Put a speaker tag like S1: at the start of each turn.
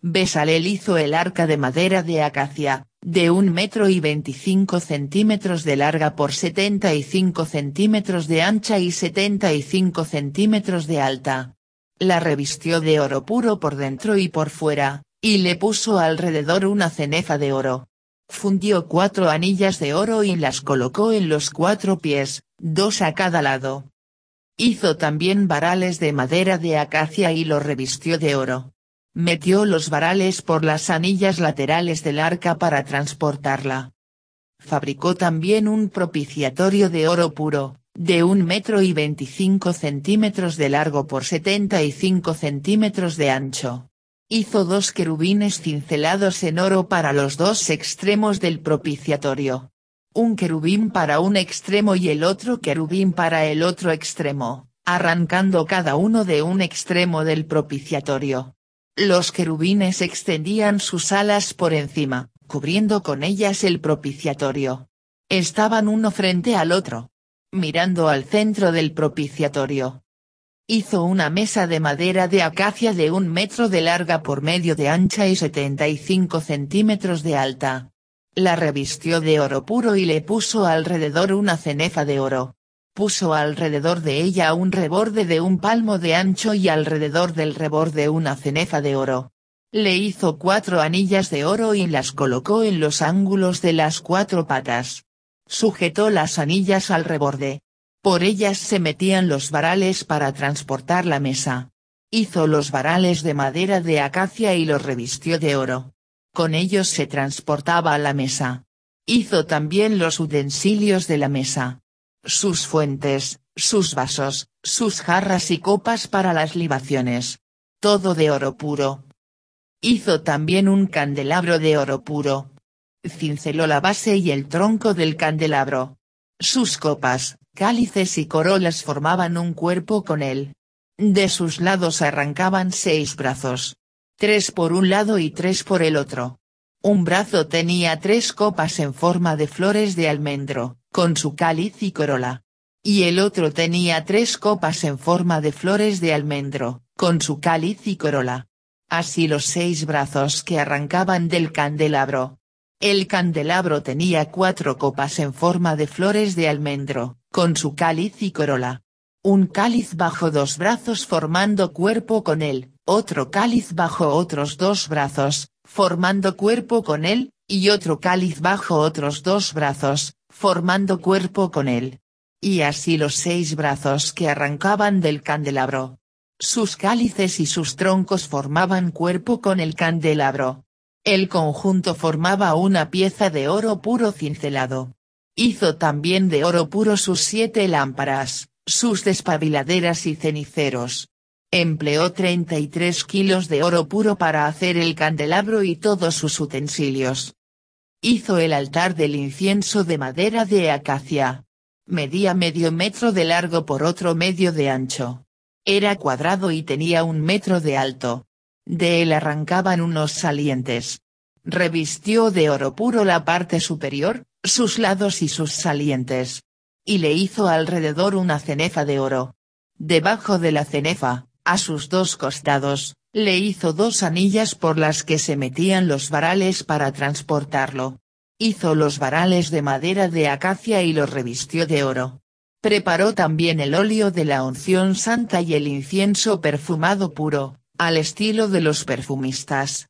S1: Besalel hizo el arca de madera de acacia, de un metro y 25 centímetros de larga por 75 centímetros de ancha y 75 centímetros de alta. La revistió de oro puro por dentro y por fuera, y le puso alrededor una cenefa de oro. Fundió cuatro anillas de oro y las colocó en los cuatro pies, dos a cada lado. Hizo también varales de madera de acacia y lo revistió de oro. Metió los varales por las anillas laterales del arca para transportarla. Fabricó también un propiciatorio de oro puro, de un metro y 25 centímetros de largo por 75 centímetros de ancho. Hizo dos querubines cincelados en oro para los dos extremos del propiciatorio. Un querubín para un extremo y el otro querubín para el otro extremo, arrancando cada uno de un extremo del propiciatorio. Los querubines extendían sus alas por encima, cubriendo con ellas el propiciatorio. Estaban uno frente al otro. Mirando al centro del propiciatorio. Hizo una mesa de madera de acacia de un metro de larga por medio de ancha y 75 centímetros de alta. La revistió de oro puro y le puso alrededor una cenefa de oro puso alrededor de ella un reborde de un palmo de ancho y alrededor del reborde una cenefa de oro. Le hizo cuatro anillas de oro y las colocó en los ángulos de las cuatro patas. Sujetó las anillas al reborde. Por ellas se metían los varales para transportar la mesa. Hizo los varales de madera de acacia y los revistió de oro. Con ellos se transportaba la mesa. Hizo también los utensilios de la mesa sus fuentes, sus vasos, sus jarras y copas para las libaciones. Todo de oro puro. Hizo también un candelabro de oro puro. Cinceló la base y el tronco del candelabro. Sus copas, cálices y corolas formaban un cuerpo con él. De sus lados arrancaban seis brazos. Tres por un lado y tres por el otro. Un brazo tenía tres copas en forma de flores de almendro, con su cáliz y corola. Y el otro tenía tres copas en forma de flores de almendro, con su cáliz y corola. Así los seis brazos que arrancaban del candelabro. El candelabro tenía cuatro copas en forma de flores de almendro, con su cáliz y corola. Un cáliz bajo dos brazos formando cuerpo con él, otro cáliz bajo otros dos brazos, formando cuerpo con él, y otro cáliz bajo otros dos brazos, formando cuerpo con él. Y así los seis brazos que arrancaban del candelabro. Sus cálices y sus troncos formaban cuerpo con el candelabro. El conjunto formaba una pieza de oro puro cincelado. Hizo también de oro puro sus siete lámparas, sus despabiladeras y ceniceros. Empleó 33 kilos de oro puro para hacer el candelabro y todos sus utensilios. Hizo el altar del incienso de madera de acacia. Medía medio metro de largo por otro medio de ancho. Era cuadrado y tenía un metro de alto. De él arrancaban unos salientes. Revistió de oro puro la parte superior, sus lados y sus salientes. Y le hizo alrededor una cenefa de oro. Debajo de la cenefa, a sus dos costados, le hizo dos anillas por las que se metían los varales para transportarlo. Hizo los varales de madera de acacia y los revistió de oro. Preparó también el óleo de la unción santa y el incienso perfumado puro, al estilo de los perfumistas.